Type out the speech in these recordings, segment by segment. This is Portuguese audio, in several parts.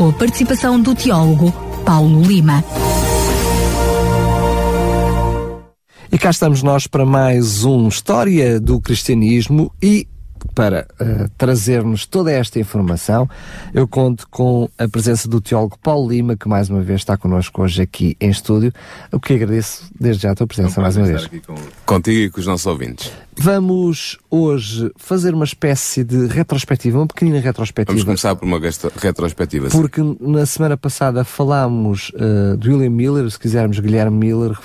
com a participação do teólogo Paulo Lima. E cá estamos nós para mais um História do Cristianismo e para uh, trazer-nos toda esta informação, eu conto com a presença do teólogo Paulo Lima, que mais uma vez está connosco hoje aqui em estúdio, o que agradeço desde já a tua presença mais uma vez. Com, contigo e com os nossos ouvintes. Vamos hoje fazer uma espécie de retrospectiva, uma pequenina retrospectiva. Vamos começar por uma retrospectiva. Sim. Porque na semana passada falámos uh, de William Miller, se quisermos Guilherme Miller,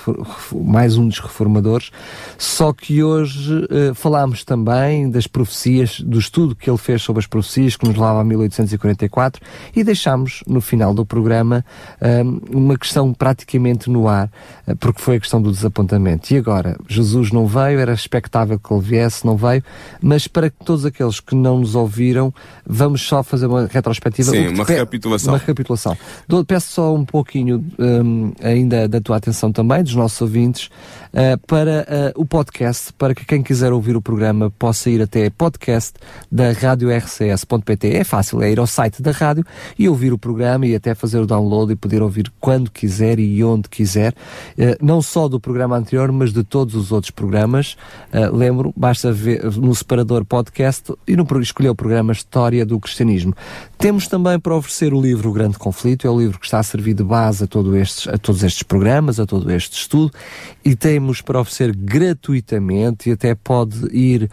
mais um dos reformadores, só que hoje uh, falámos também das profecias, do estudo que ele fez sobre as profecias, que nos leva a 1844, e deixámos no final do programa uh, uma questão praticamente no ar, porque foi a questão do desapontamento. E agora, Jesus não veio, era expectável que ele viesse, não veio, mas para todos aqueles que não nos ouviram, vamos só fazer uma retrospectiva. Sim, uma recapitulação. Uma recapitulação. Peço só um pouquinho um, ainda da tua atenção também, dos nossos ouvintes, uh, para uh, o podcast, para que quem quiser ouvir o programa possa ir até podcast da rádio rcs.pt. É fácil, é ir ao site da rádio e ouvir o programa e até fazer o download e poder ouvir quando quiser e onde quiser, uh, não só do programa anterior, mas de todos os outros programas. lembro, basta ver no separador podcast e no, escolher o programa História do Cristianismo. Temos também para oferecer o livro O Grande Conflito, é o livro que está a servir de base a, todo estes, a todos estes programas, a todo este estudo, e temos para oferecer gratuitamente e até pode ir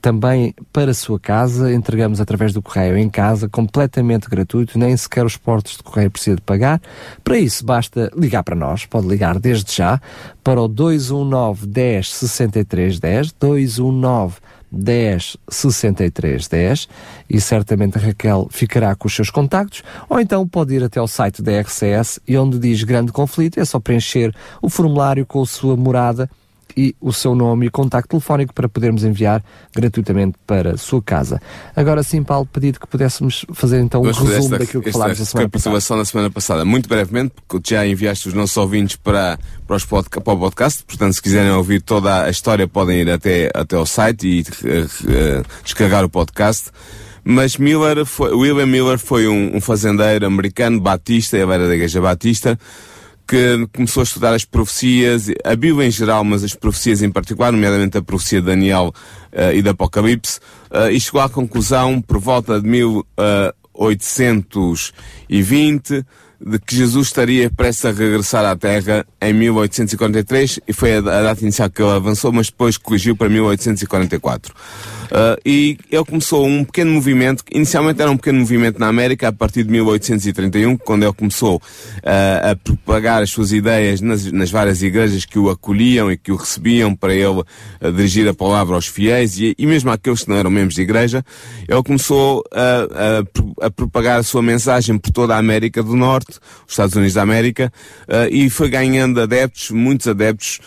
também para a sua casa, entregamos através do correio em casa, completamente gratuito, nem sequer os portos de correio precisa de pagar. Para isso, basta ligar para nós, pode ligar desde já para o 219 10 63 10, 219 10 63 10 e certamente a Raquel ficará com os seus contactos, ou então pode ir até ao site da RCS e onde diz Grande Conflito, é só preencher o formulário com a sua morada e o seu nome e contacto telefónico para podermos enviar gratuitamente para a sua casa. Agora sim, Paulo, pedi que pudéssemos fazer então um resumo esta, daquilo que falámos na semana passada. na semana passada, muito brevemente, porque já enviaste os nossos ouvintes para, para, os para o podcast, portanto, se quiserem ouvir toda a história, podem ir até, até ao site e uh, uh, descarregar o podcast. Mas Miller foi, William Miller foi um, um fazendeiro americano, batista, ele era da igreja batista, que começou a estudar as profecias, a Bíblia em geral, mas as profecias em particular, nomeadamente a profecia de Daniel uh, e do Apocalipse, uh, e chegou à conclusão, por volta de 1820, de que Jesus estaria prestes a regressar à Terra em 1843, e foi a data inicial que ele avançou, mas depois corrigiu para 1844. Uh, e ele começou um pequeno movimento, inicialmente era um pequeno movimento na América, a partir de 1831, quando ele começou uh, a propagar as suas ideias nas, nas, várias igrejas que o acolhiam e que o recebiam para ele uh, dirigir a palavra aos fiéis e, e, mesmo àqueles que não eram membros de igreja. Ele começou a, a, a, propagar a sua mensagem por toda a América do Norte, os Estados Unidos da América, e foi ganhando adeptos, muitos adeptos,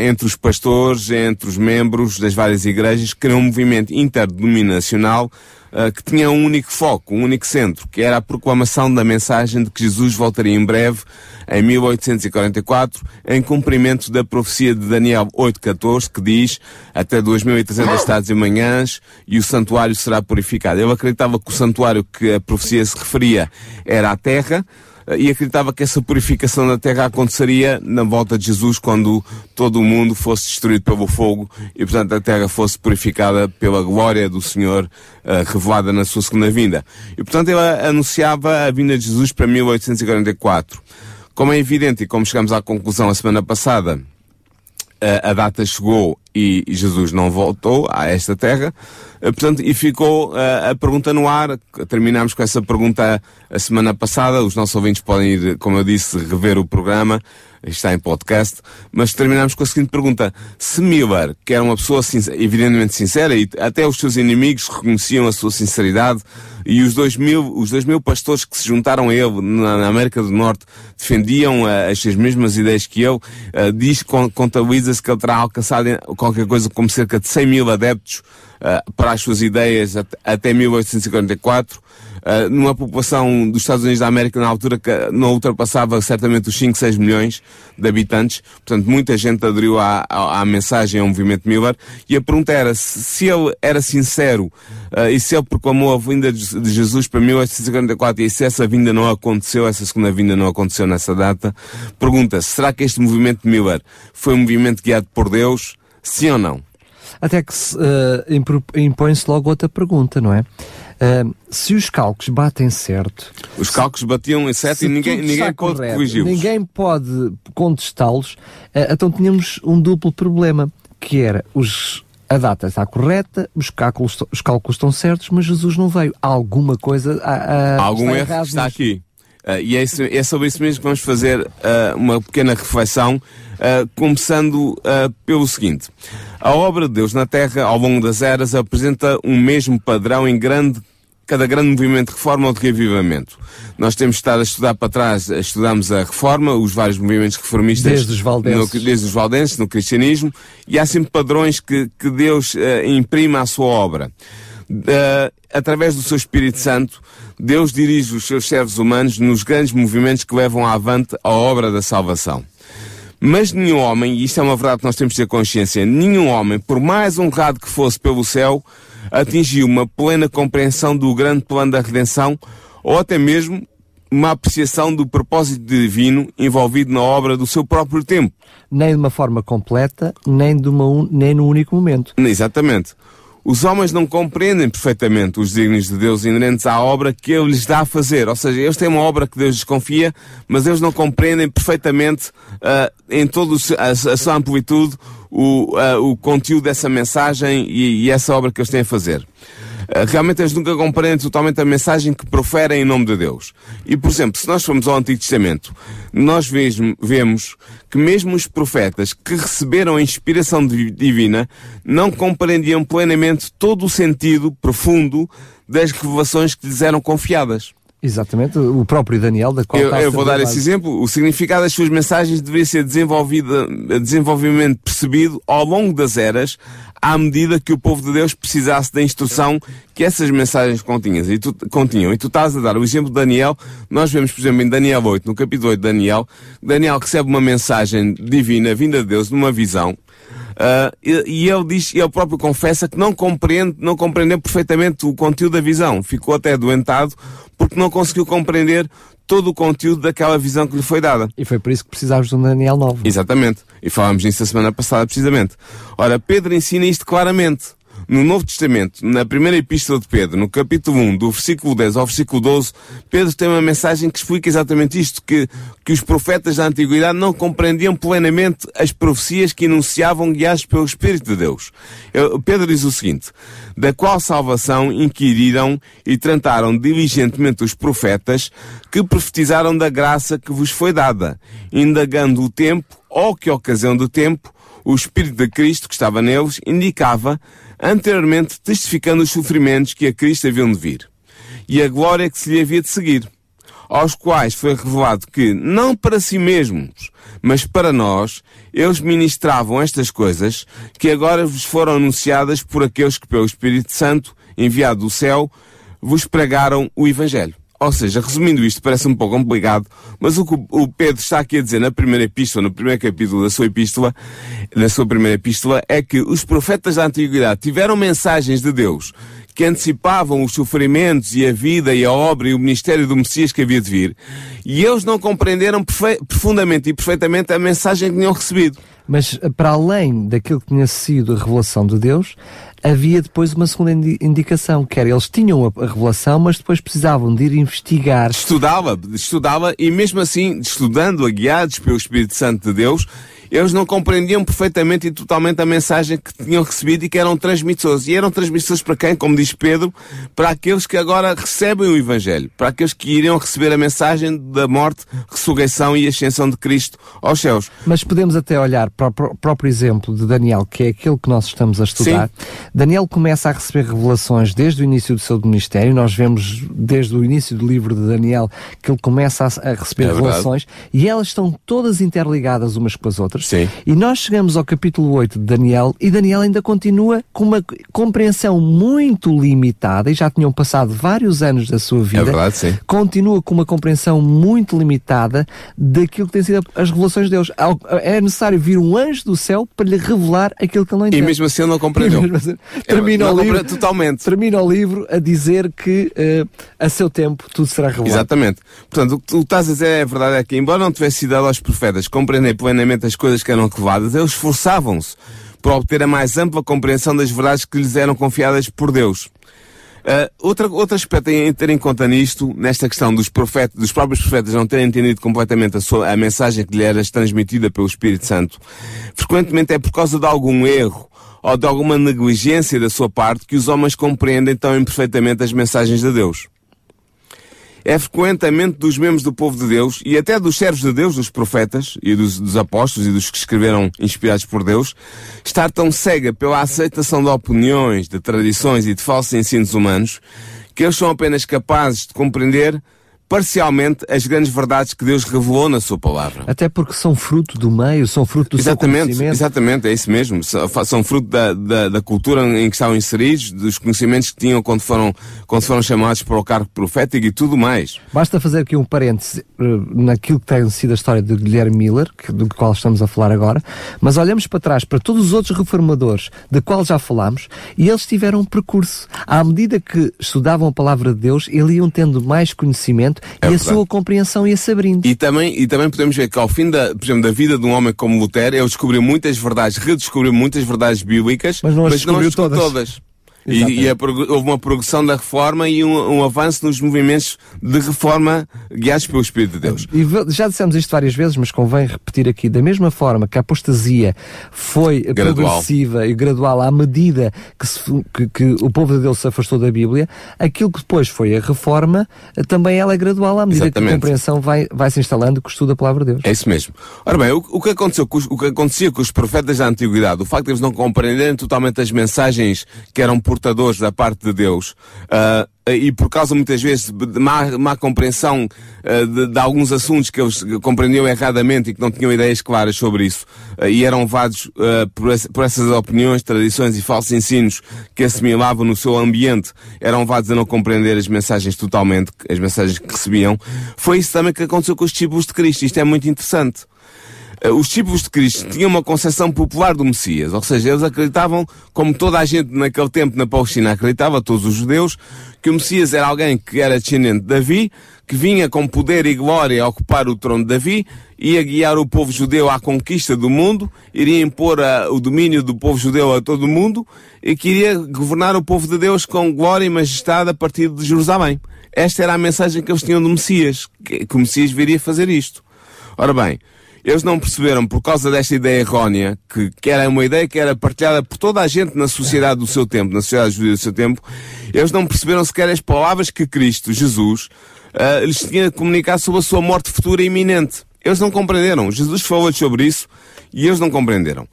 entre os pastores, entre os membros das várias igrejas, que era um movimento movimento interdenominacional uh, que tinha um único foco, um único centro, que era a proclamação da mensagem de que Jesus voltaria em breve, em 1844, em cumprimento da profecia de Daniel 8.14, que diz até 2.300 estados e manhãs e o santuário será purificado. Ele acreditava que o santuário que a profecia se referia era a terra, e acreditava que essa purificação da terra aconteceria na volta de Jesus quando todo o mundo fosse destruído pelo fogo e, portanto, a terra fosse purificada pela glória do Senhor uh, revelada na sua segunda vinda. E, portanto, ele anunciava a vinda de Jesus para 1844. Como é evidente e como chegamos à conclusão a semana passada, a data chegou e, Jesus não voltou a esta terra. Uh, portanto, e ficou uh, a pergunta no ar. Terminámos com essa pergunta a semana passada. Os nossos ouvintes podem ir, como eu disse, rever o programa está em podcast, mas terminamos com a seguinte pergunta. Se Miller, que era uma pessoa sincera, evidentemente sincera, e até os seus inimigos reconheciam a sua sinceridade, e os dois mil, os dois mil pastores que se juntaram a ele na, América do Norte defendiam uh, as mesmas ideias que ele, uh, diz, contabiliza-se que ele terá alcançado qualquer coisa como cerca de 100 mil adeptos para as suas ideias até 1844 uh, numa população dos Estados Unidos da América na altura que não ultrapassava certamente os 5, 6 milhões de habitantes. Portanto, muita gente aderiu à, à, à mensagem ao movimento Miller. E a pergunta era se, se ele era sincero uh, e se ele proclamou a vinda de, Jesus para 1844 e se essa vinda não aconteceu, essa segunda vinda não aconteceu nessa data, pergunta-se, será que este movimento Miller foi um movimento guiado por Deus? Sim ou não? Até que uh, impõe-se logo outra pergunta, não é? Uh, se os cálculos batem certo. Os cálculos batiam em certo e ninguém, ninguém pode corrigi-los. Ninguém pode contestá-los. Uh, então tínhamos um duplo problema, que era os, a data está correta, os cálculos, os cálculos estão certos, mas Jesus não veio. Há alguma coisa. Há, Algum está erro está aqui. Uh, e é, isso, é, sobre isso mesmo que vamos fazer uma pequena reflexão, começando pelo seguinte. A obra de Deus na Terra, ao longo das eras, apresenta um mesmo padrão em grande cada grande movimento de reforma ou de reavivamento. Nós temos estado a estudar para trás, estudamos a reforma, os vários movimentos reformistas. Desde os valdenses. No, desde os valdenses, no cristianismo, e há sempre padrões que, que Deus uh, imprime à sua obra. Uh, através do seu Espírito Santo, Deus dirige os seus servos humanos nos grandes movimentos que levam avante a obra da salvação. Mas nenhum homem, e isto é uma verdade que nós temos de ter consciência, nenhum homem, por mais honrado que fosse pelo céu, atingiu uma plena compreensão do grande plano da redenção ou até mesmo uma apreciação do propósito divino envolvido na obra do seu próprio tempo. Nem de uma forma completa, nem, de uma un... nem no único momento. Exatamente. Os homens não compreendem perfeitamente os dignos de Deus inerentes à obra que Ele lhes dá a fazer. Ou seja, eles têm uma obra que Deus lhes confia, mas eles não compreendem perfeitamente, uh, em toda a, a, sua amplitude, o, uh, o conteúdo dessa mensagem e, e, essa obra que eles têm a fazer. Uh, realmente eles nunca compreendem totalmente a mensagem que proferem em nome de Deus. E, por exemplo, se nós formos ao Antigo Testamento, nós mesmo, vemos que mesmo os profetas que receberam a inspiração divina não compreendiam plenamente todo o sentido profundo das revelações que lhes eram confiadas. Exatamente, o próprio Daniel, da qual Eu, eu vou dar esse exemplo. O significado das suas mensagens deveria ser desenvolvido, desenvolvimento percebido ao longo das eras, à medida que o povo de Deus precisasse da instrução que essas mensagens continham. E tu, continham. E tu estás a dar o exemplo de Daniel. Nós vemos, por exemplo, em Daniel 8, no capítulo 8 de Daniel, Daniel recebe uma mensagem divina, vinda de Deus, numa visão. Uh, e, e, ele diz, ele próprio confessa que não compreende, não compreendeu perfeitamente o conteúdo da visão. Ficou até doentado porque não conseguiu compreender todo o conteúdo daquela visão que lhe foi dada. E foi por isso que precisávamos de um Daniel novo. Exatamente. E falámos nisso a semana passada, precisamente. Ora, Pedro ensina isto claramente no Novo Testamento, na primeira epístola de Pedro, no capítulo 1, do versículo 10 ao versículo 12, Pedro tem uma mensagem que explica exatamente isto, que, que os profetas da Antiguidade não compreendiam plenamente as profecias que enunciavam guiados pelo Espírito de Deus. Pedro diz o seguinte, da qual salvação inquiriram e trataram diligentemente os profetas que profetizaram da graça que vos foi dada, indagando o tempo, ou que ocasião do tempo, o Espírito de Cristo que estava neles indicava anteriormente testificando os sofrimentos que a Cristo haviam de vir, e a glória que se lhe havia de seguir, aos quais foi revelado que, não para si mesmos, mas para nós, eles ministravam estas coisas que agora vos foram anunciadas por aqueles que, pelo Espírito Santo, enviado do céu, vos pregaram o Evangelho. Ou seja, resumindo isto, parece um pouco complicado, mas o que o Pedro está aqui a dizer na primeira epístola, no primeiro capítulo da sua epístola, da sua primeira epístola, é que os profetas da antiguidade tiveram mensagens de Deus que antecipavam os sofrimentos e a vida e a obra e o ministério do Messias que havia de vir, e eles não compreenderam profundamente e perfeitamente a mensagem que tinham recebido. Mas para além daquilo que tinha sido a revelação de Deus, havia depois uma segunda indicação, que era eles tinham a, revelação, mas depois precisavam de ir investigar. Estudava, estudava, e mesmo assim, estudando, a guiados pelo Espírito Santo de Deus, eles não compreendiam perfeitamente e totalmente a mensagem que tinham recebido e que eram transmissores. E eram transmissores para quem? Como diz Pedro, para aqueles que agora recebem o Evangelho, para aqueles que iriam receber a mensagem da morte, ressurreição e ascensão de Cristo aos céus. Mas podemos até olhar para o próprio exemplo de Daniel, que é aquele que nós estamos a estudar. Sim. Daniel começa a receber revelações desde o início do seu ministério. Nós vemos desde o início do livro de Daniel que ele começa a, receber é revelações e elas estão todas interligadas umas com as outras. Sim. E nós chegamos ao capítulo 8 de Daniel e Daniel ainda continua com uma compreensão muito limitada e já tinham passado vários anos da sua vida. É verdade, sim. Continua com uma compreensão muito limitada daquilo que têm sido as revelações de Deus. É necessário vir um anjo do céu para lhe revelar aquilo que ele não entende. E mesmo assim ele não compreendeu. Assim, termina, o livro, totalmente. termina o livro a dizer que uh, a seu tempo tudo será revelado. Exatamente. Portanto, o que tu estás a dizer é a verdade é que, embora não tivesse sido dado aos profetas compreender plenamente as coisas que eram reveladas, eles esforçavam-se por obter a mais ampla compreensão das verdades que lhes eram confiadas por Deus. Uh, outra, outro aspecto a ter em conta nisto, nesta questão dos profetas, dos próprios profetas não terem entendido completamente a, sua, a mensagem que lhe era transmitida pelo Espírito Santo, frequentemente é por causa de algum erro ou de alguma negligência da sua parte que os homens compreendem tão imperfeitamente as mensagens de Deus é frequentemente dos membros do povo de Deus e até dos servos de Deus, dos profetas e dos, dos, apóstolos e dos que escreveram inspirados por Deus, estar tão cega pela aceitação de opiniões, de tradições e de falsos ensinos humanos, que eles são apenas capazes de compreender parcialmente as grandes verdades que Deus revelou na sua palavra. Até porque são fruto do meio, são fruto do exatamente, seu. Exatamente, é isso mesmo. São fruto da, da, da, cultura em que estavam inseridos, dos conhecimentos que tinham quando foram, quando foram chamados para o cargo profético e tudo mais. Basta fazer aqui um parêntese eh, naquilo que tem sido a história de Guilherme Miller, do qual estamos a falar agora, mas olhamos para trás para todos os outros reformadores de qual já falámos e eles tiveram um percurso. À medida que estudavam a palavra de Deus, eles iam tendo mais conhecimento é e verdade. a sua compreensão ia se abrindo. E também, e também podemos ver que ao fim da, por exemplo, da vida de um homem como Lutero, ele descobriu muitas verdades, redescobriu muitas verdades bíblicas, mas não as descobriu, não as descobriu todas. todas. E, e a, houve uma progressão da reforma e um, um, avanço nos movimentos de reforma guiados pelo Espírito de Deus. E já dissemos isto várias vezes, mas convém repetir aqui, da mesma forma que a apostasia foi gradual. progressiva e gradual à medida que, se, que, que, o povo de Deus se afastou da Bíblia, aquilo que depois foi a reforma, também ela é gradual à medida Exatamente. que a compreensão vai, vai se instalando com o estudo da palavra de Deus. É isso mesmo. Ora bem, o, o, que aconteceu o que acontecia com os profetas da Antiguidade, o facto de eles não compreenderem totalmente as mensagens que eram portadores da parte de Deus, uh, e por causa muitas vezes de má, má compreensão uh, de, de, alguns assuntos que eles compreendiam erradamente e que não tinham ideias claras sobre isso, uh, e eram levados por, esse, por, essas opiniões, tradições e falsos ensinos que assimilavam no seu ambiente, eram levados a não compreender as mensagens totalmente, as mensagens que recebiam. Foi isso também que aconteceu com os discípulos de Cristo. Isto é muito interessante. Eh, os discípulos de Cristo tinham uma concepção popular do Messias, ou seja, eles acreditavam, como toda a gente naquele tempo na Palestina acreditava, todos os judeus, que o Messias era alguém que era descendente de Davi, que vinha com poder e glória a ocupar o trono de Davi, ia guiar o povo judeu à conquista do mundo, iria impor a, o domínio do povo judeu a todo o mundo e queria governar o povo de Deus com glória e majestade a partir de Jerusalém. Esta era a mensagem que eles tinham do Messias, que, que o Messias viria fazer isto. Ora bem, eles não perceberam, por causa desta ideia errónea, que, que era uma ideia que era partilhada por toda a gente na sociedade do seu tempo, na sociedade judia do seu tempo, eles não perceberam sequer as palavras que Cristo, Jesus, uh, lhes tinha de comunicar sobre a sua morte futura iminente. Eles não compreenderam. Jesus falou sobre isso e eles não compreenderam.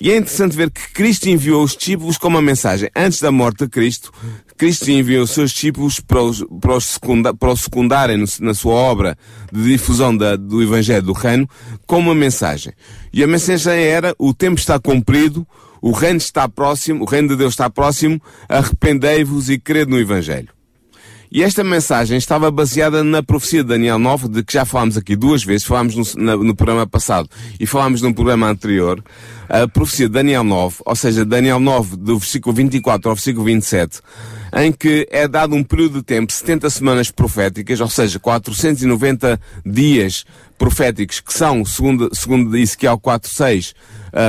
E é interessante ver que Cristo enviou os discípulos com uma mensagem. Antes da morte de Cristo, Cristo enviou os seus discípulos para os, para os, secunda, para os secundarem na sua obra de difusão da, do Evangelho do Reino com uma mensagem. E a mensagem era, o tempo está cumprido, o reino está próximo, o reino de Deus está próximo, arrependei-vos e crede no Evangelho. E esta mensagem estava baseada na profecia de Daniel 9, de que já falámos aqui duas vezes, falámos no, na, no programa passado e falámos no programa anterior, a profecia de Daniel 9, ou seja, Daniel 9, do versículo 24 ao versículo 27, em que é dado um período de tempo, 70 semanas proféticas, ou seja, 490 dias proféticos, que são, segundo, segundo Ezequiel 4.6,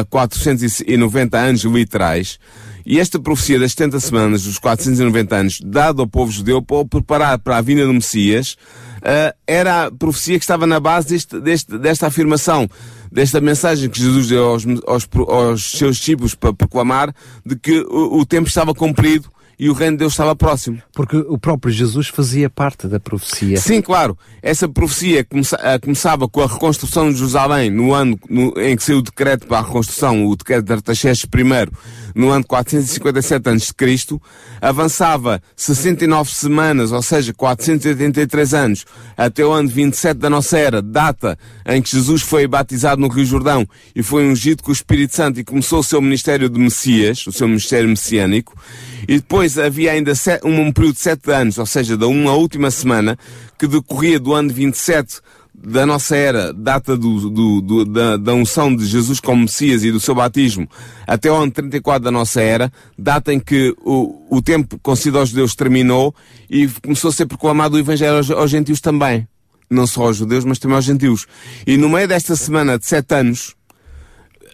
uh, 490 anos literais, e esta profecia das 70 semanas, dos 490 anos, dado ao povo judeu para o preparar para a vinda do Messias, uh, era a profecia que estava na base deste, deste, desta afirmação, desta mensagem que Jesus deu aos, aos, aos seus discípulos para proclamar de que o, o tempo estava cumprido e o reino de Deus estava próximo. Porque o próprio Jesus fazia parte da profecia. Sim, claro. Essa profecia começa, uh, começava com a reconstrução de Jerusalém no ano no, em que saiu o decreto para a reconstrução, o decreto de Artaxerxes I, no ano 457 a.C., avançava 69 semanas, ou seja, 483 anos, até o ano 27 da nossa era, data em que Jesus foi batizado no Rio Jordão e foi ungido com o Espírito Santo e começou o seu ministério de Messias, o seu ministério messiânico, e depois havia ainda um período de sete anos, ou seja, da uma última semana, que decorria do ano 27 da nossa era, data do, do, do, da, da unção de Jesus como Messias e do seu batismo, até o ano 34 da nossa era, data em que o, o tempo concedido aos judeus terminou e começou a ser proclamado o Evangelho aos, aos gentios também. Não só aos judeus, mas também aos gentios. E no meio desta semana de sete anos,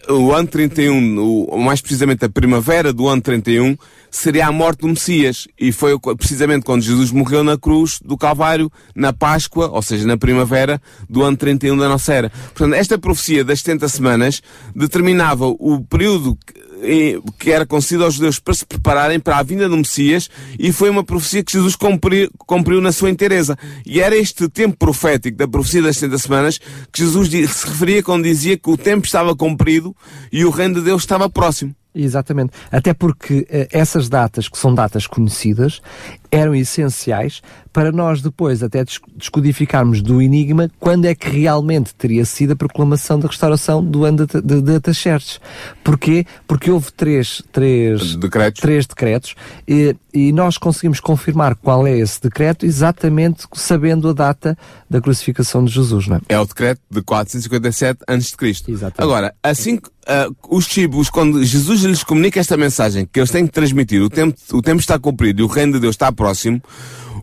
o ano 31, o, mais precisamente a primavera do ano 31, seria a morte do Messias. E foi precisamente quando Jesus morreu na cruz do Calvário, na Páscoa, ou seja, na primavera do ano 31 da nossa era. Portanto, esta profecia das 70 semanas determinava o período que era concedido aos judeus para se prepararem para a vinda do Messias e foi uma profecia que Jesus cumpriu, cumpriu na sua inteireza. E era este tempo profético da profecia das 70 semanas que Jesus se referia quando dizia que o tempo estava cumprido e o reino de Deus estava próximo. Exatamente. Até porque uh, essas datas, que são datas conhecidas, eram essenciais para nós depois até descodificarmos do enigma quando é que realmente teria sido a proclamação da restauração do ano de, de, de Ataxerxes. Porquê? Porque houve três, três decretos, três decretos e, e nós conseguimos confirmar qual é esse decreto exatamente sabendo a data da crucificação de Jesus, não é? É o decreto de 457 a.C. Exatamente. Agora, assim que uh, os chibos, quando Jesus lhes comunica esta mensagem que eles têm que transmitir, o tempo, o tempo está cumprido e o reino de Deus está próximo,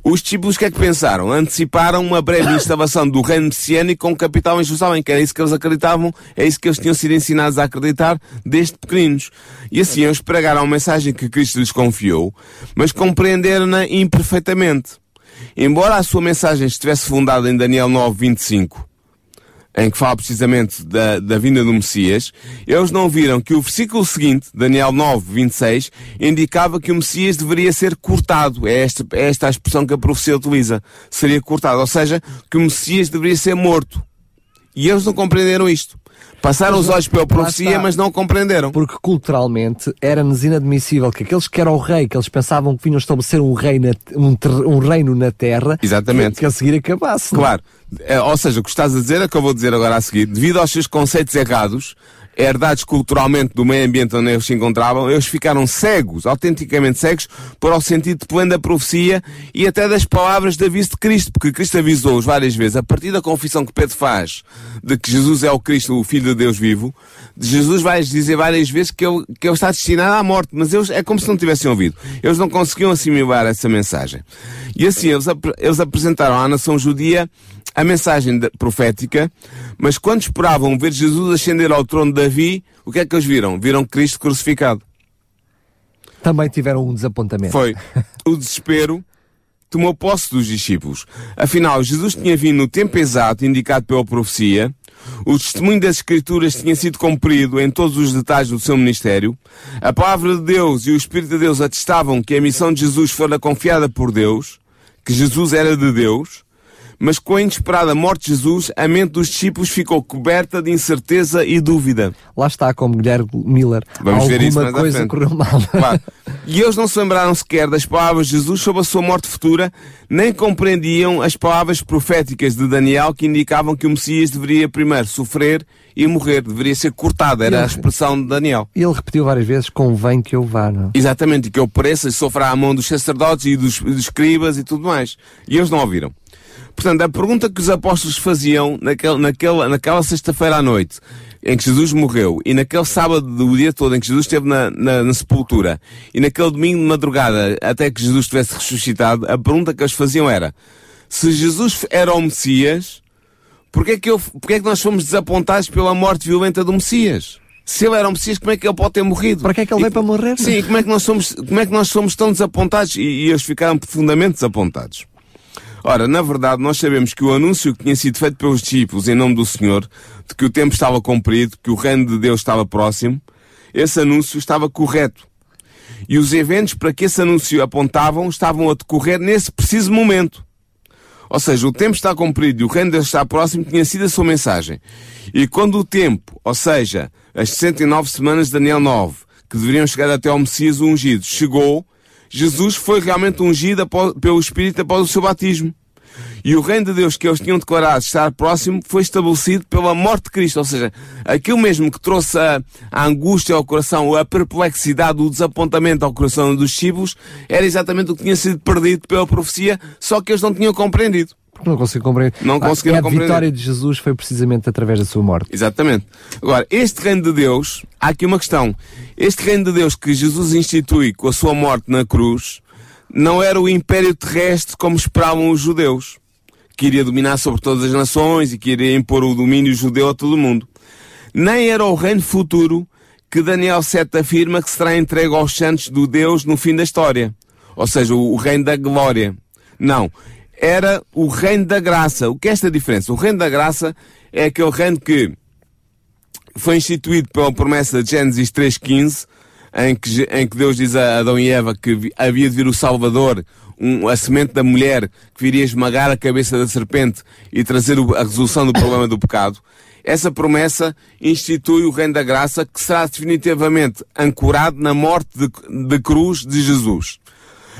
os discípulos o que é que pensaram? Anteciparam uma breve instalação do reino messiânico com capital em Jerusalém, que era isso que eles acreditavam, é isso que eles tinham sido ensinados a acreditar desde pequeninos. E assim eles pregaram a mensagem que Cristo lhes confiou, mas compreenderam-na imperfeitamente. Embora a sua mensagem estivesse fundada em Daniel 9, 25, em que fala precisamente da, da vinda do Messias, eles não viram que o versículo seguinte, Daniel 9, 26, indicava que o Messias deveria ser cortado. É esta, é esta a expressão que a profecia utiliza. Seria cortado. Ou seja, que o Messias deveria ser morto. E eles não compreenderam isto. Passaram os olhos pela profecia, mas não compreenderam. Porque culturalmente era-nos inadmissível que aqueles que eram o rei, que eles pensavam que vinham estabelecer um, rei na, um, ter, um reino na terra, Exatamente. Que, que a seguir acabasse. Claro. É, ou seja, o que estás a dizer é o que eu vou dizer agora a seguir. Devido aos seus conceitos errados, herdados culturalmente do meio ambiente onde eles se encontravam, eles ficaram cegos, autenticamente cegos, para o sentido pleno da profecia e até das palavras de aviso de Cristo, porque Cristo avisou-os várias vezes, a partir da confissão que Pedro faz de que Jesus é o Cristo, o Filho de Deus vivo, Jesus vai dizer várias vezes que ele, que ele está destinado à morte, mas eles é como se não tivessem ouvido. Eles não conseguiam assimilar essa mensagem. E assim, eles, eles apresentaram à nação judia a mensagem profética, mas quando esperavam ver Jesus ascender ao trono de Davi, o que é que eles viram? Viram Cristo crucificado. Também tiveram um desapontamento. Foi. O desespero tomou posse dos discípulos. Afinal, Jesus tinha vindo no tempo exato indicado pela profecia, o testemunho das Escrituras tinha sido cumprido em todos os detalhes do seu ministério, a palavra de Deus e o Espírito de Deus atestavam que a missão de Jesus fora confiada por Deus, que Jesus era de Deus, mas com a inesperada morte de Jesus, a mente dos discípulos ficou coberta de incerteza e dúvida. Lá está, como Guilherme Miller. Vamos Alguma ver isso mais coisa correu mal. Claro. E eles não se lembraram sequer das palavras de Jesus sobre a sua morte futura, nem compreendiam as palavras proféticas de Daniel que indicavam que o Messias deveria primeiro sofrer e morrer, deveria ser cortado, era a expressão de Daniel. E ele repetiu várias vezes, convém que eu vá, não? Exatamente, e que eu pareça e sofra à mão dos sacerdotes e dos, dos escribas e tudo mais. E eles não ouviram. Portanto, a pergunta que os apóstolos faziam naquele, naquela, naquela sexta-feira à noite, em que Jesus morreu, e naquele sábado do dia todo em que Jesus esteve na, na, na, sepultura, e naquele domingo de madrugada até que Jesus tivesse ressuscitado, a pergunta que eles faziam era, se Jesus era o Messias, porquê é que, eu, porquê é que nós fomos desapontados pela morte violenta do Messias? Se ele era um Messias, como é que ele pode ter morrido? Para que é que ele veio para morrer? Sim, como é que nós somos, como é que nós somos tão desapontados? E, e eles ficaram profundamente desapontados. Ora, na verdade, nós sabemos que o anúncio que tinha sido feito pelos discípulos em nome do Senhor, de que o tempo estava cumprido, que o reino de Deus estava próximo, esse anúncio estava correto. E os eventos para que esse anúncio apontavam estavam a decorrer nesse preciso momento. Ou seja, o tempo está cumprido e o reino de Deus está próximo, tinha sido a sua mensagem. E quando o tempo, ou seja, as 69 semanas de Daniel 9, que deveriam chegar até ao Messias ungido, chegou, Jesus foi realmente ungido após, pelo Espírito após o seu batismo. E o reino de Deus que eles tinham declarado estar próximo foi estabelecido pela morte de Cristo. Ou seja, aquilo mesmo que trouxe a, a angústia ao coração, a perplexidade, o desapontamento ao coração dos discípulos, era exatamente o que tinha sido perdido pela profecia, só que eles não tinham compreendido. Não consigo compreender. Não conseguiram a compreender. vitória de Jesus foi precisamente através da sua morte. Exatamente. Agora, este reino de Deus, há aqui uma questão. Este reino de Deus que Jesus institui com a sua morte na cruz, não era o império terrestre como esperavam os judeus, que iria dominar sobre todas as nações e que iria impor o domínio judeu a todo o mundo. Nem era o reino futuro que Daniel 7 afirma que será entregue aos santos do Deus no fim da história. Ou seja, o reino da glória. Não. Era o reino da graça. O que é esta diferença? O reino da graça é aquele reino que foi instituído pela promessa de Gênesis 3.15, em que, em que Deus diz a Adão e Eva que havia de vir o Salvador, um, a semente da mulher, que viria esmagar a cabeça da serpente e trazer o, a resolução do problema do pecado. Essa promessa institui o reino da graça que será definitivamente ancorado na morte de, de cruz de Jesus.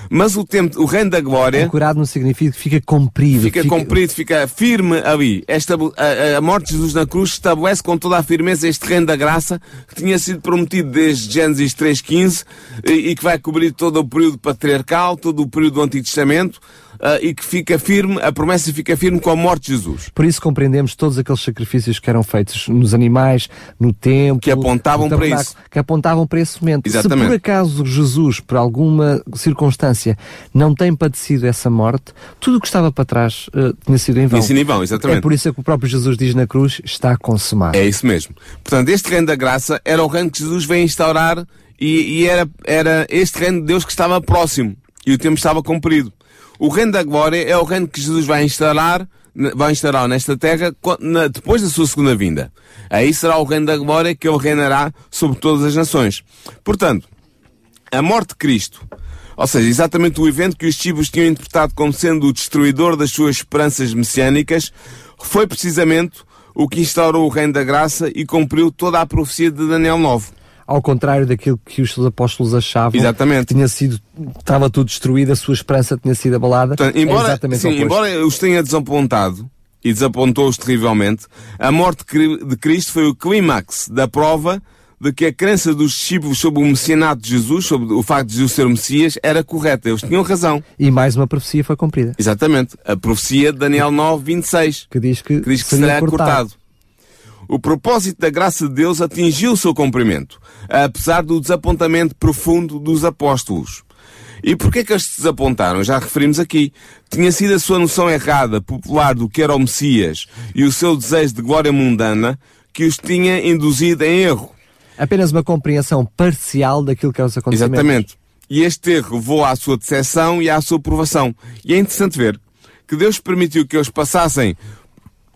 Mas o tempo, o reino da glória. Ancorado não significa que fica comprido. Fica, fica comprido, fica firme ali. Esta, a, a, morte de Jesus na cruz estabelece com toda a firmeza este reino da graça que tinha sido prometido desde Gênesis 3.15 e, e que vai cobrir todo o período patriarcal, todo o período do Antigo Testamento. Uh, e que fica firme, a promessa fica firme com a morte de Jesus. Por isso compreendemos todos aqueles sacrifícios que eram feitos nos animais, no templo, que apontavam para isso. Que apontavam para esse momento. Exatamente. Se por acaso Jesus, por alguma circunstância, não tem padecido essa morte, tudo o que estava para trás uh, tinha sido em vão. Tinha sido em vão, exatamente. É por isso que o próprio Jesus diz na cruz, está consumado. É isso mesmo. Portanto, este reino da graça era o reino que Jesus veio instaurar e, e era, era este reino de Deus que estava próximo e o tempo estava cumprido. O reino da glória é o reino que Jesus vai instalar, vai instalar nesta terra depois da sua segunda vinda. Aí será o reino da glória que ele reinará sobre todas as nações. Portanto, a morte de Cristo, ou seja, exatamente o evento que os discípulos tinham interpretado como sendo o destruidor das suas esperanças messiânicas, foi precisamente o que instaurou o reino da graça e cumpriu toda a profecia de Daniel 9 ao contrário daquilo que os seus apóstolos achavam. Exatamente. Tinha sido, estava tudo destruído, a sua esperança tinha sido abalada. Portanto, embora, é sim, embora os tenha desapontado, e desapontou-os terrivelmente, a morte de Cristo foi o clímax da prova de que a crença dos discípulos sobre o messianato de Jesus, sobre o facto de Jesus ser o Messias, era correta. Eles tinham razão. E mais uma profecia foi cumprida. Exatamente. A profecia de Daniel 9, 26. Que diz que, que, diz que será cortado. cortado o propósito da graça de Deus atingiu o seu cumprimento, apesar do desapontamento profundo dos apóstolos. E porquê que eles se desapontaram? Já referimos aqui. Tinha sido a sua noção errada, popular do que era o Messias e o seu desejo de glória mundana que os tinha induzido em erro. Apenas uma compreensão parcial daquilo que eram os acontecimentos. Exatamente. E este erro levou à sua decepção e à sua provação. E é interessante ver que Deus permitiu que eles passassem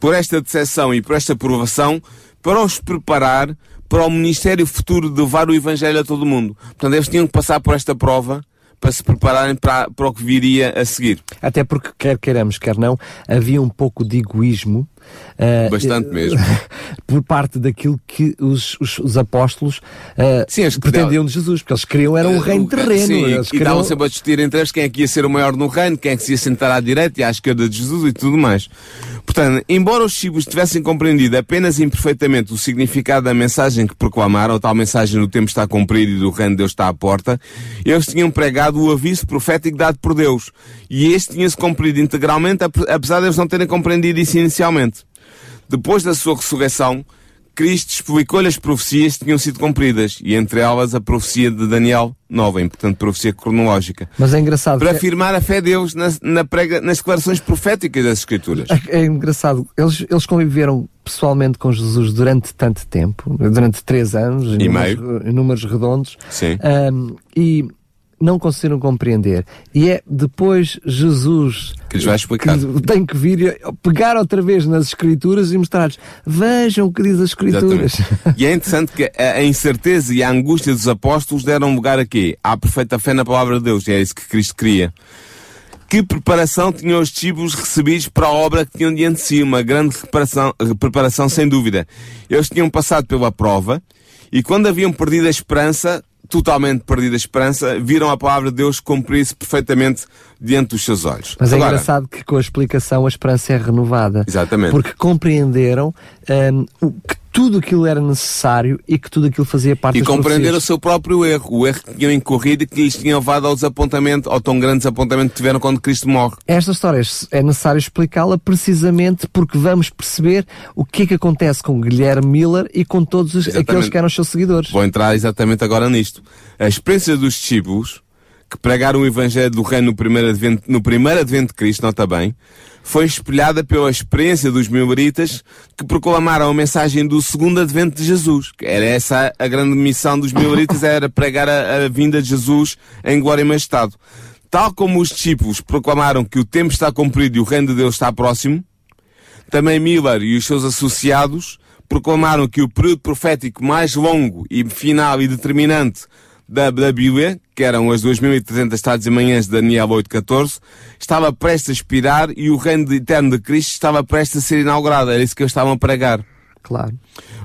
por esta decepção e por esta provação para os preparar para o ministério futuro de levar o Evangelho a todo o mundo. Portanto, eles tinham que passar por esta prova para se prepararem para, para o que viria a seguir. Até porque, quer queiramos, quer não, havia um pouco de egoísmo. Uh, Bastante mesmo. por parte daquilo que os, os, os apóstolos uh, sim, pretendiam de Jesus, porque eles queriam era um reino terreno. Sim, eles e queriam... estavam sempre a discutir entre eles quem é que ia ser o maior no reino, quem é que se ia sentar à direita e à esquerda de Jesus e tudo mais. Portanto, embora os discípulos tivessem compreendido apenas imperfeitamente o significado da mensagem que proclamaram, tal mensagem do tempo está cumprido e do reino de Deus está à porta, eles tinham pregado o aviso profético dado por Deus. E este tinha-se cumprido integralmente, apesar de eles não terem compreendido isso inicialmente. Depois da sua ressurreição, Cristo explicou-lhe as profecias que tinham sido cumpridas, e entre elas a profecia de Daniel 9, portanto, profecia cronológica. Mas é engraçado. Para que... afirmar a fé de Deus na, na prega, nas declarações proféticas das Escrituras. É, é engraçado. Eles, eles conviveram pessoalmente com Jesus durante tanto tempo, durante três anos, e em. Números, em números redondos. Sim. Um, e não conseguiram compreender. E é depois Jesus Que lhes vai explicar. que tem que vir pegar outra vez nas Escrituras e mostrar-lhes: vejam o que diz as Escrituras. Exatamente. E é interessante que a incerteza e a angústia dos apóstolos deram lugar a quê? À perfeita fé na palavra de Deus. E é isso que Cristo queria. Que preparação tinham os discípulos recebidos para a obra que tinham diante de si? Uma grande preparação, preparação sem dúvida. Eles tinham passado pela prova e quando haviam perdido a esperança, totalmente perdido a esperança, viram a palavra de Deus cumprir-se perfeitamente diante dos seus olhos. Mas é Agora, engraçado que com a explicação a esperança é renovada. Exatamente. Porque compreenderam o- que tudo aquilo era necessário e que tudo aquilo fazia parte E compreender o seu próprio erro, o erro que tinham incorrido e que lhes tinha levado ao desapontamento, ao tão grande desapontamento que tiveram quando Cristo morre. Esta história é necessário explicá-la precisamente porque vamos perceber o que é que acontece com Guilherme Miller e com todos os- aqueles que eram os seus seguidores. Vou entrar exatamente agora nisto. A experiência dos discípulos, que pregaram o Evangelho do Reino no primeiro advento, no primeiro advento de Cristo, nota bem, foi espelhada pela experiência dos mileritas que proclamaram a mensagem do segundo advento de Jesus. Era essa a grande missão dos mileritas, era pregar a, a vinda de Jesus em glória e majestade. Tal como os discípulos proclamaram que o tempo está cumprido e o reino de Deus está próximo, também Miller e os seus associados proclamaram que o período profético mais longo e final e determinante da, Bíblia, que eram as 2.300 tardes e manhãs de Daniel 8.14, estava prestes a expirar e o reino de- eterno de Cristo estava prestes a ser inaugurado. Era isso que eles estavam a pregar. Claro.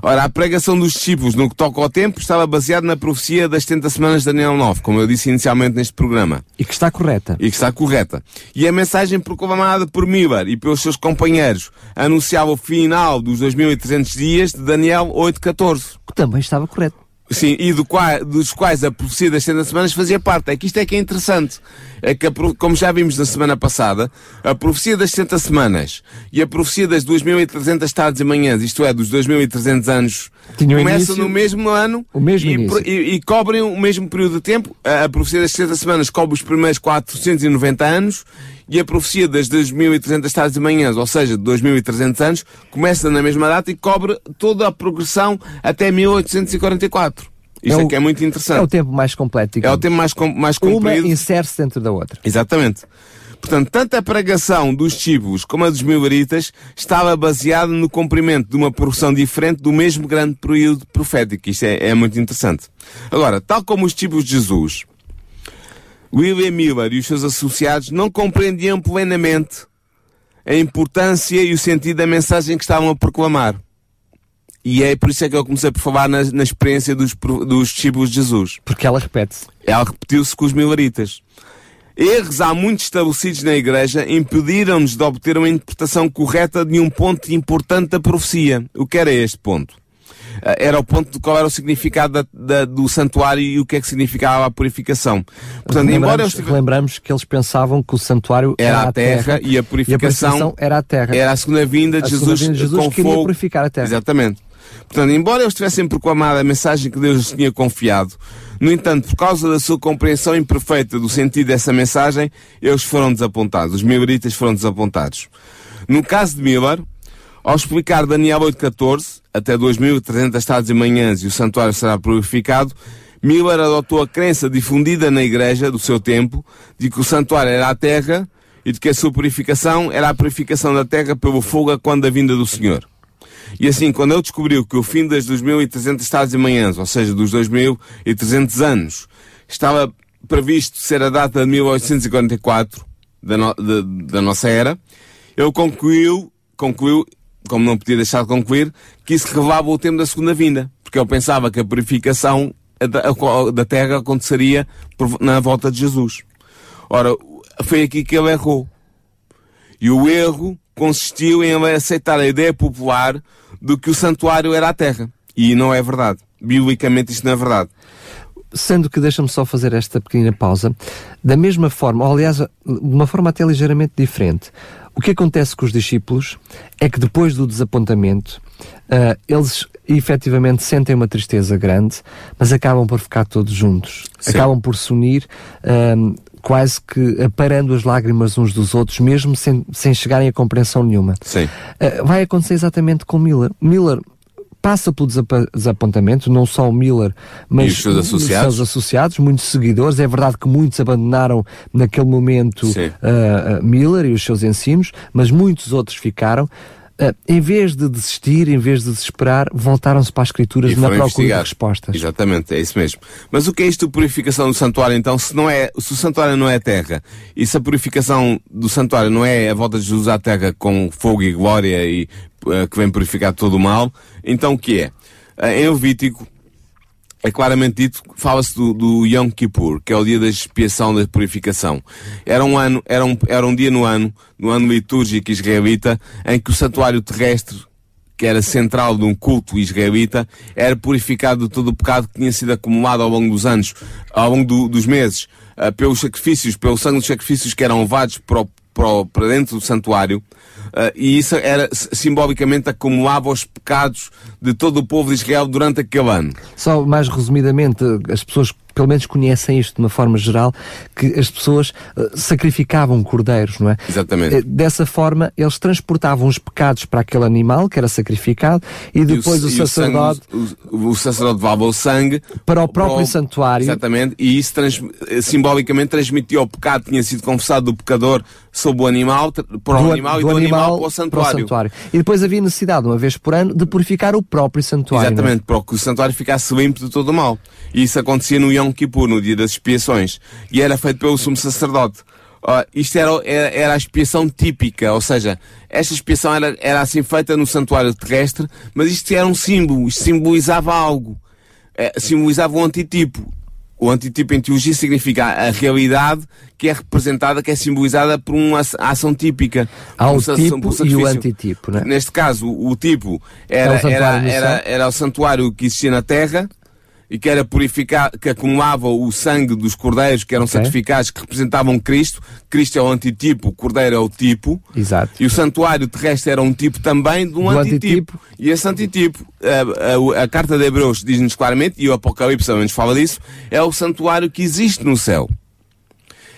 Ora, a pregação dos discípulos no que toca ao tempo estava baseada na profecia das 70 semanas de Daniel 9, como eu disse inicialmente neste programa E que está correta. e que está correta. E a mensagem proclamada por Miller e pelos seus companheiros anunciava o final dos 2300 dias de Daniel 8.14. Que também estava correto. Sim, e do qua- dos quais a profecia das 70 semanas fazia parte. É que isto é que é interessante. É que, a como já vimos na semana passada, a profecia das 70 semanas e a profecia das 2.300 tardes e manhãs, isto é, dos 2.300 anos, Tinham começam início- no mesmo ano o mesmo e, e, e cobrem o mesmo período de tempo. A, a profecia das 70 semanas cobre os primeiros 490 anos e a profecia das 2.300 tardes e manhãs, ou seja, de 2.300 anos, começa na mesma data e cobre toda a progressão até 1844. Isto é, o- que é muito É o interessante. tempo mais completo. É o digamos. tempo mais, com- mais Uma comprido. insere-se dentro da outra. Exatamente. Portanto, tanto a pregação dos discípulos como a dos mileritas estava baseada no cumprimento de uma porção diferente do mesmo grande período profético. Isto é, é muito interessante. Agora, tal como os discípulos de Jesus, William Miller e os seus associados não compreendiam plenamente a importância e o sentido da mensagem que estavam a proclamar. E é por isso é que eu comecei por falar na, na experiência dos, dos discípulos de Jesus. Porque ela repete-se. Ela repetiu-se com os mileritas. Erros há muito estabelecidos na Igreja impediram-nos de obter uma interpretação correta de um ponto importante da profecia. O que era este ponto? Ah, Era o ponto de qual era o significado da- da- do santuário e o que é que significava a purificação. Portanto, embora eles Lembramos, lembramos que eles pensavam que o santuário era a terra, e a purificação, era a terra. era a segunda vinda de A Jesus, vinda de Jesus com fogo. purificar a terra. Exatamente. Portanto, embora eles tivessem proclamado a mensagem que Deus lhes tinha confiado, no entanto, por causa da sua compreensão imperfeita do sentido dessa mensagem, eles foram desapontados. Os mileritas foram desapontados. No caso de Miller, ao explicar Daniel 8.14, até 2.300 tardes e manhãs e o santuário será purificado, Miller adotou a crença difundida na igreja do seu tempo de que o santuário era a terra e de que a sua purificação era a purificação da terra pelo fogo a quando da vinda do Senhor. E assim, quando ele descobriu que o fim das 2.300 tardes e manhãs, ou seja, dos 2.300 anos, estava previsto ser a data de 1844 da, no- da- da nossa era, ele concluiu, concluiu, como não podia deixar de concluir, que isso revelava o tempo da segunda vinda, porque ele pensava que a purificação da, terra aconteceria na volta de Jesus. Ora, foi aqui que ele errou. E o erro consistiu em aceitar a ideia popular de que o santuário era a terra. E não é verdade. Biblicamente isto não é verdade. Sendo que deixa-me só fazer esta pequena pausa, da mesma forma, ou aliás, de uma forma até ligeiramente diferente, o que acontece com os discípulos é que depois do desapontamento, ah, eles efetivamente sentem uma tristeza grande, mas acabam por ficar todos juntos. Sim. Acabam por se unir, ahm, quase que aparando as lágrimas uns dos outros, mesmo sem, sem chegarem a compreensão nenhuma. Sim. Uh, vai acontecer exatamente com Miller. Miller passa pelo desapontamento, não só o Miller, mas os seus associados. seus associados, muitos seguidores. É verdade que muitos abandonaram naquele momento ah, Miller e os seus ensinos, mas muitos outros ficaram. Ah, em vez de desistir, em vez de desesperar, voltaram-se para as escrituras E na procura de respostas. Exatamente, é isso mesmo. Mas o que é isto de purificação do santuário então? Se não é, se o santuário não é terra, e se a purificação do santuário não é a volta de Jesus à terra com fogo e glória e eh, que vem purificar todo o mal, então o que é? Eh, em Levítico é claramente dito, fala-se do, do Yom Kippur, que é o dia da expiação da purificação. Era um ano, era um, era um dia no ano, no ano litúrgico israelita, em que o santuário terrestre, que era central de um culto israelita, era purificado de todo o pecado que tinha sido acumulado ao longo dos anos, ao longo do- dos meses, ah, pelos sacrifícios, pelo sangue dos sacrifícios que eram levados para, o- para, o- para dentro do santuário, e isso era, simbolicamente, acumulava os pecados de todo o povo de Israel durante aquele ano. Só mais resumidamente, as pessoas pelo menos conhecem isto de uma forma geral, que as pessoas eh, sacrificavam cordeiros, não é? Exatamente. Eh, Dessa forma, eles transportavam os pecados para aquele animal que era sacrificado e depois E o, e sacerdote sangue- o, o sacerdote levava o sangue para o próprio santuário. Exatamente, e isso trans- simbolicamente transmitia o pecado que tinha sido confessado do pecador sobre o animal, para o animal do e do animal, para o para santuário. santuário. E depois havia necessidade, uma vez por ano, de purificar o próprio santuário. é? Exatamente, para que o santuário ficasse limpo de todo o mal. E isso acontecia no Yom Kippur, no dia das expiações. E era feito pelo sumo sacerdote. Ó, isto era, era, era a expiação típica, ou seja, esta expiação era, era assim feita no santuário terrestre, mas isto era um símbolo, isto simbolizava algo. É, simbolizava um antitipo. O antitipo em teologia significa a realidade que é representada, que é simbolizada por uma aç- ação típica. Há o um tipo e o antitipo, não é? Neste caso, o, o tipo É era, o santuário era, era, era o santuário que existia na terra e que era purificado, que acumulava o sangue dos cordeiros que eram Ok. santificados, que representavam Cristo. Cristo é o antitipo, o cordeiro é o tipo. Exato. E o santuário terrestre era um tipo também de um Do antitipo. antitipo. E esse antitipo, a, a- a carta de Hebreus diz-nos claramente, e o Apocalipse também nos fala disso, é o santuário que existe no céu.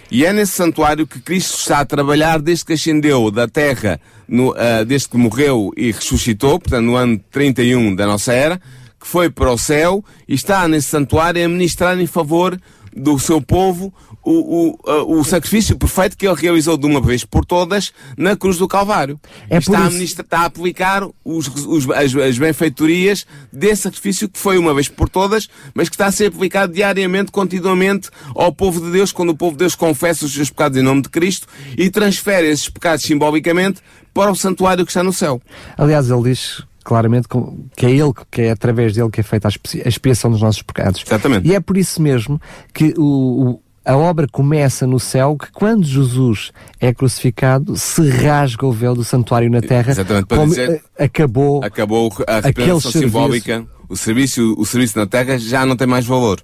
E é nesse santuário que Cristo está a trabalhar desde que ascendeu da terra, no, ah, desde que morreu e ressuscitou, portanto no ano 31 da nossa era, que foi para o céu e está nesse santuário a ministrar em favor do seu povo o, o, o sacrifício perfeito que ele realizou de uma vez por todas na cruz do Calvário. É está, a ministra- está a aplicar os, os- as, as benfeitorias desse sacrifício que foi uma vez por todas, mas que está a ser aplicado diariamente, continuamente ao povo de Deus, quando o povo de Deus confessa os seus pecados em nome de Cristo e transfere esses pecados simbolicamente para o santuário que está no céu. Aliás, ele diz claramente que é ele, que é através dele que é feita a expi- a expiação dos nossos pecados. Exatamente. E é por isso mesmo que o, o- a obra começa no céu, que quando Jesus é crucificado, se rasga o véu do santuário na terra, Exatamente, para dizer- eh, acabou, Acabou a representação simbólica, o serviço, o serviço na terra já não tem mais valor.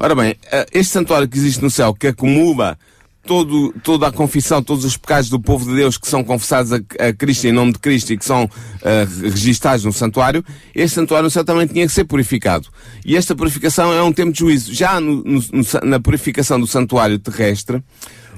Ora bem, eh, este santuário que existe no céu, que acumula todo, toda a confissão, todos os pecados do povo de Deus que são confessados a, a Cristo em nome de Cristo e que são eh, registados no santuário, este santuário no céu também tinha que ser purificado. E esta purificação é um tempo de juízo. Já no- no- na purificação do santuário terrestre,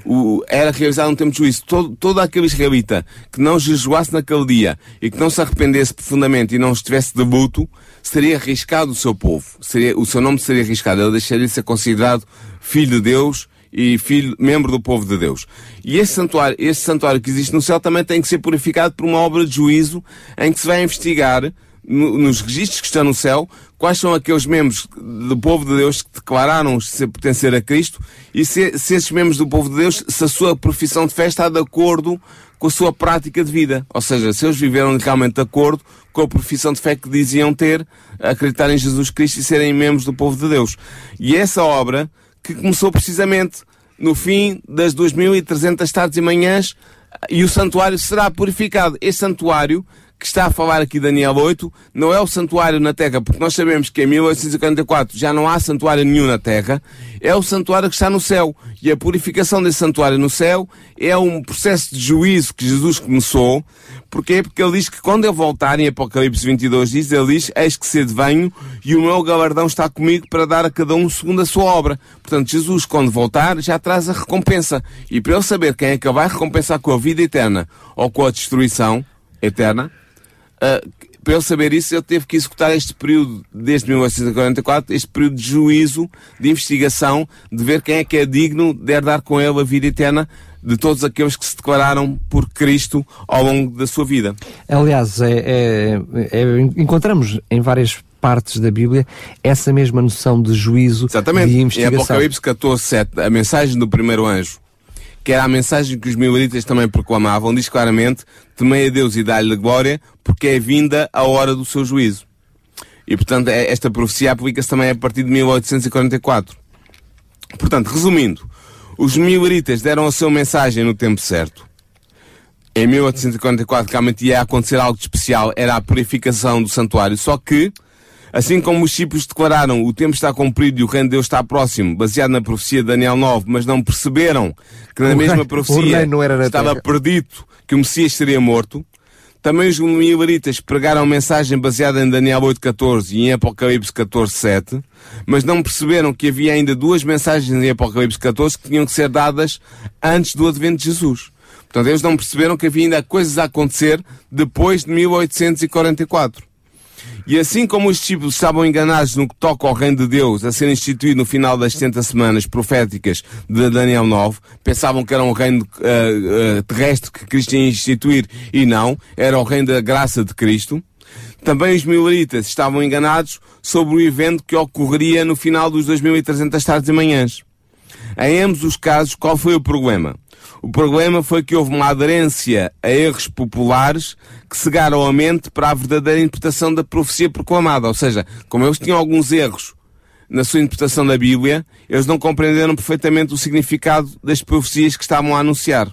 o- era realizado um tempo de juízo. Todo, todo aquele israelita que não jejuasse naquele dia e que não se arrependesse profundamente e não estivesse de luto, seria arriscado o seu povo. Seria, o seu nome seria arriscado. Ele deixaria de ser considerado filho de Deus e filho, membro do povo de Deus. E esse santuário, esse santuário que existe no céu também tem que ser purificado por uma obra de juízo em que se vai investigar no- nos registros que estão no céu, quais são aqueles membros do povo de Deus que declararam se pertencer a Cristo e se, se esses membros do povo de Deus, se a sua profissão de fé está de acordo com a sua prática de vida. Ou seja, se eles viveram realmente de acordo com a profissão de fé que diziam ter, acreditar em Jesus Cristo e serem membros do povo de Deus. E essa obra que começou precisamente no fim das 2.300 tardes e manhãs e o santuário será purificado. Este santuário que está a falar aqui Daniel 8 não é o santuário na Terra, porque nós sabemos que em 1844 já não há santuário nenhum na Terra, é o santuário que está no céu. E a purificação desse santuário no céu é um processo de juízo que Jesus começou. Porquê? Porque ele diz que quando ele voltar, em Apocalipse 22 diz, ele diz, eis que cedo venho e o meu galardão está comigo para dar a cada um segundo a sua obra. Portanto, Jesus, quando voltar, já traz a recompensa. E para ele saber quem é que ele vai recompensar com a vida eterna ou com a destruição eterna, Uh, para ele saber isso, ele teve que executar este período, desde 1844, este período de juízo, de investigação, de ver quem é que é digno de herdar com ele a vida eterna de todos aqueles que se declararam por Cristo ao longo da sua vida. Aliás, é, é, é, encontramos em várias partes da Bíblia essa mesma noção de juízo Exatamente. de investigação. Em Apocalipse 14, 7, a mensagem do primeiro anjo, que era a mensagem que os mileritas também proclamavam, diz claramente, temei a Deus e dá-lhe glória, porque é vinda a hora do seu juízo. E, portanto, é, esta profecia aplica-se também a partir de 1844. Portanto, resumindo, os mileritas deram a sua mensagem no tempo certo. Em 1844, realmente ia acontecer algo de especial, era a purificação do santuário. Só que, assim como os discípulos declararam o tempo está cumprido e o reino de Deus está próximo, baseado na profecia de Daniel 9, mas não perceberam que na O mesma profecia estava terra. perdido que o Messias seria morto, também os mileritas pregaram mensagem baseada em Daniel 8.14 e em Apocalipse 14.7, mas não perceberam que havia ainda duas mensagens em Apocalipse 14 que tinham que ser dadas antes do advento de Jesus. Portanto, eles não perceberam que havia ainda coisas a acontecer depois de 1844. E assim como os discípulos estavam enganados no que toca ao reino de Deus a ser instituído no final das 70 semanas proféticas de Daniel 9, pensavam que era um reino eh, eh, terrestre que Cristo ia instituir e não, era o reino da graça de Cristo. Também os mileritas estavam enganados sobre o evento que ocorreria no final dos 2300 tardes e manhãs. Em ambos os casos, qual foi o problema? O problema foi que houve uma aderência a erros populares que cegaram a mente para a verdadeira interpretação da profecia proclamada. Ou seja, como eles tinham alguns erros na sua interpretação da Bíblia, eles não compreenderam perfeitamente o significado das profecias que estavam a anunciar.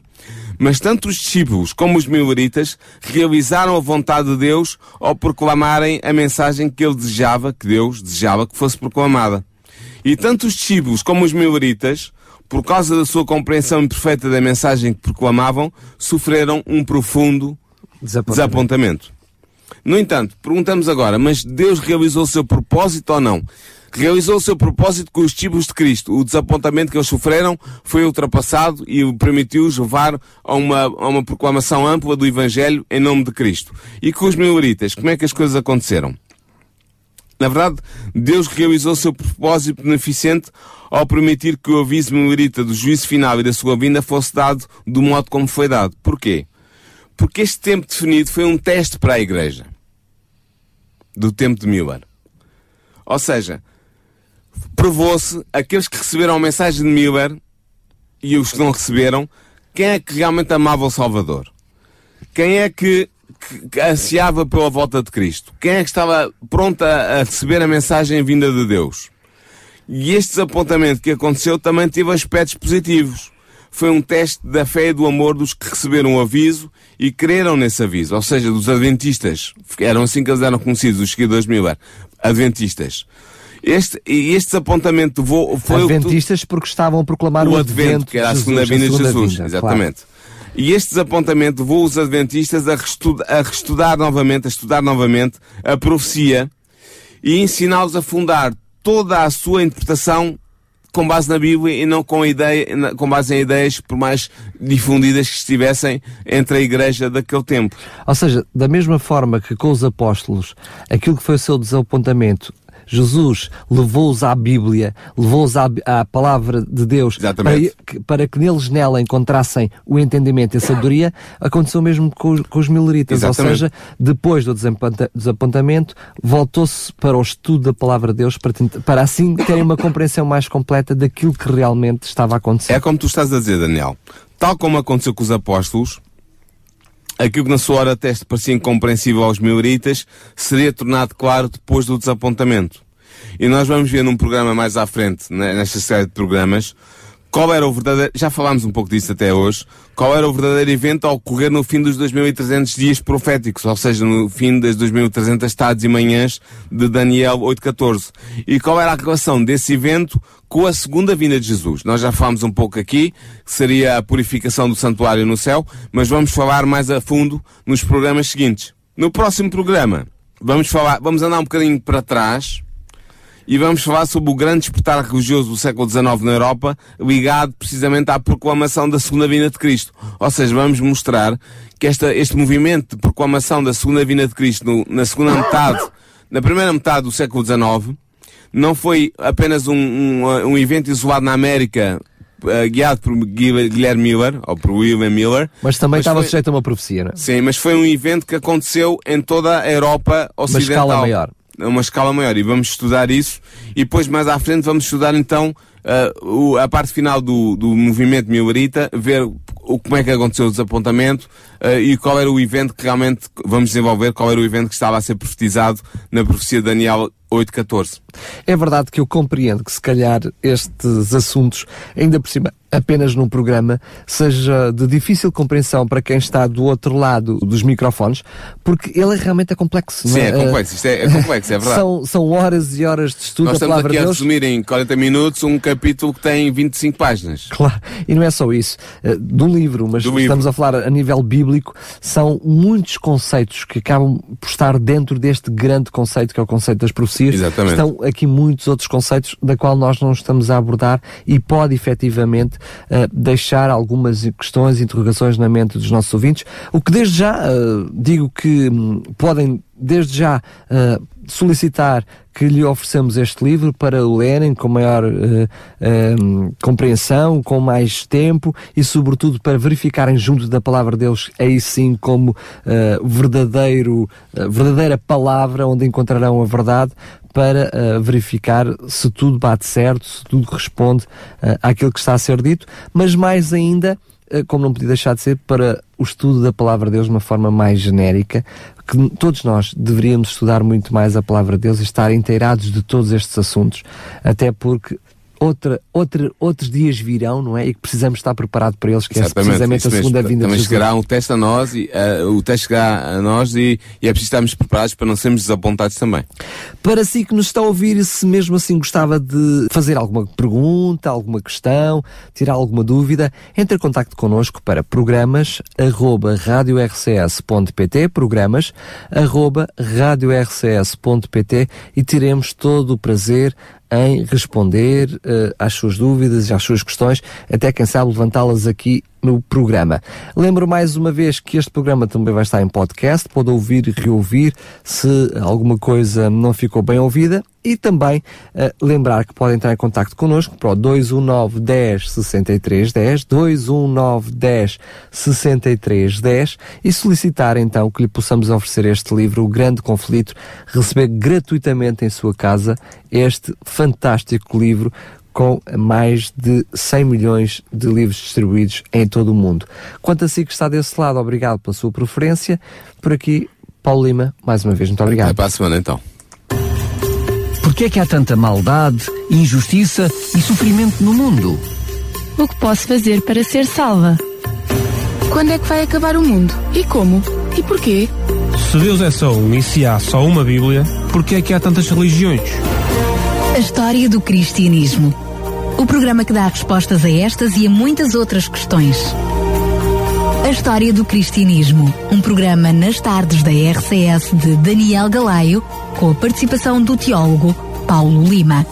Mas tanto os discípulos como os mileritas realizaram a vontade de Deus ao proclamarem a mensagem que ele desejava, que Deus desejava que fosse proclamada. E tanto os discípulos como os mileritas, por causa da sua compreensão imperfeita da mensagem que proclamavam, sofreram um profundo Desapontamento. desapontamento. No entanto, perguntamos agora, mas Deus realizou o seu propósito ou não? Realizou o seu propósito com os discípulos de Cristo. O desapontamento que eles sofreram foi ultrapassado e permitiu-os levar a uma, a uma proclamação ampla do Evangelho em nome de Cristo. E com os mileritas, como é que as coisas aconteceram? Na verdade, Deus realizou o seu propósito beneficente ao permitir que o aviso milerita do juízo final e da sua vinda fosse dado do modo como foi dado. Porquê? Porque este tempo definido foi um teste para a Igreja. Do tempo de Miller. Ou seja, provou-se aqueles que receberam a mensagem de Miller e os que não receberam, quem é que realmente amava o Salvador? Quem é que, que, ansiava pela volta de Cristo? Quem é que estava pronto a, receber a mensagem vinda de Deus? E este desapontamento que aconteceu também teve aspectos positivos. Foi um teste da fé e do amor dos que receberam o aviso e creram nesse aviso. Ou seja, dos adventistas. Eram assim que eles eram conhecidos, os seguidores de Miller. Adventistas. Este, e este desapontamento foi tu- Adventistas porque estavam a proclamar o o, advento, que era a segunda vinda de Jesus. vinda, Exatamente. E este desapontamento levou os adventistas a, a reestudar novamente, a estudar novamente a profecia e ensiná-los a fundar toda a sua interpretação com base na Bíblia e não com, ideia, com base em ideias, por mais difundidas que estivessem entre a igreja daquele tempo. Ou seja, da mesma forma que com os apóstolos, aquilo que foi o seu desapontamento, Jesus levou-os à Bíblia, levou-os à, à palavra de Deus para, que- para que neles nela encontrassem o entendimento e a sabedoria, aconteceu mesmo com, os- com os mileritas. Ou seja, depois do desaponta- desapontamento, voltou-se para o estudo da palavra de Deus para, para assim terem uma compreensão mais completa daquilo que realmente estava a acontecer. É como tu estás a dizer, Daniel. Tal como aconteceu com os apóstolos, aquilo que na sua hora teste parecia incompreensível aos mileritas, seria tornado claro depois do desapontamento. E nós vamos ver num programa mais à frente, né, nesta série de programas, qual era o verdadeiro, já falámos um pouco disso até hoje, qual era o verdadeiro evento a ocorrer no fim dos 2300 dias proféticos, ou seja, no fim das 2300 tardes e manhãs de Daniel 8.14. E qual era a relação desse evento com a segunda vinda de Jesus. Nós já falámos um pouco aqui, que seria a purificação do santuário no céu, mas vamos falar mais a fundo nos programas seguintes. No próximo programa, vamos falar, vamos andar um bocadinho para trás, e vamos falar sobre o grande despertar religioso do século XIX na Europa, ligado precisamente à proclamação da segunda vinda de Cristo. Ou seja, vamos mostrar que esta, este movimento de proclamação da segunda vinda de Cristo no, na segunda metade, na primeira metade do século XIX, não foi apenas um, um, um evento isolado na América, uh, guiado por Guilherme Miller, ou por William Miller. Mas também Mas estava foi- sujeito a uma profecia, não é? Sim, mas foi um evento que aconteceu em toda a Europa Uma Ocidental. escala maior. A uma escala maior. E vamos estudar isso. E depois, mais à frente, vamos estudar então o- a parte final do, do movimento Millerita, ver o, como é que aconteceu o desapontamento ah, e qual era o evento que realmente vamos desenvolver, qual era o evento que estava a ser profetizado na profecia de Daniel 8.14. É verdade que eu compreendo que se calhar estes assuntos, ainda por cima, apenas num programa, seja de difícil compreensão para quem está do outro lado dos microfones, porque ele realmente é complexo. Sim, é Eh, complexo. Isto é, é complexo, é verdade. São, são horas e horas de estudo Nós estamos aqui a resumir em 40 minutos um capítulo que tem 25 páginas. Claro, e não é só isso, eh, do livro, mas Do livro. estamos a falar a nível bíblico, são muitos conceitos que acabam por estar dentro deste grande conceito que é o conceito das profecias. Exatamente. Estão aqui muitos outros conceitos da qual nós não estamos a abordar e pode efetivamente eh, deixar algumas questões e interrogações na mente dos nossos ouvintes, o que desde já eh, digo que hum, podem desde já eh, solicitar que lhe ofereçamos este livro para o lerem com maior eh, compreensão, com mais tempo e sobretudo para verificarem junto da palavra de Deus aí sim como eh, verdadeiro, eh, verdadeira palavra onde encontrarão a verdade para verificar se tudo bate certo, se tudo responde àquilo que está a ser dito, mas mais ainda como não podia deixar de ser, para o estudo da palavra de Deus de uma forma mais genérica, que todos nós deveríamos estudar muito mais a palavra de Deus e estar inteirados de todos estes assuntos, até porque outra, outra, outros dias virão, não é? E que precisamos estar preparados para eles, que é precisamente isso a mesmo. segunda vinda Também de Jesus. chegará um teste a nós e eh, o teste chegará a nós e, e é preciso estarmos preparados para não sermos desapontados também. Para si que nos está a ouvir, se mesmo assim gostava de fazer alguma pergunta, alguma questão, tirar alguma dúvida, entre em contacto connosco para programas arroba radiorcs.pt, programas arroba radiorcs.pt e teremos todo o prazer em responder eh, às suas dúvidas e às suas questões, até quem sabe levantá-las aqui no programa. Lembro mais uma vez que este programa também vai estar em podcast, pode ouvir e reouvir se alguma coisa não ficou bem ouvida e também eh, lembrar que podem entrar em contacto connosco para o 219 10 63 10, 219 10 63 10 e solicitar então que lhe possamos oferecer este livro, O Grande Conflito, receber gratuitamente em sua casa este fantástico livro com mais de 100 milhões de livros distribuídos em todo o mundo. Quanto a si que está desse lado, obrigado pela sua preferência. Por aqui, Paulo Lima, mais uma vez, muito obrigado. para a semana então. Porquê é que há tanta maldade, injustiça e sofrimento no mundo? O que posso fazer para ser salva? Quando é que vai acabar o mundo? E como? E porquê? Se Deus é só um e se há só uma Bíblia, porquê é que há tantas religiões? A história do cristianismo. O programa que dá respostas a estas e a muitas outras questões. A história do cristianismo. Um programa nas tardes da RCS de Daniel Galaio, com a participação do teólogo Paulo Lima.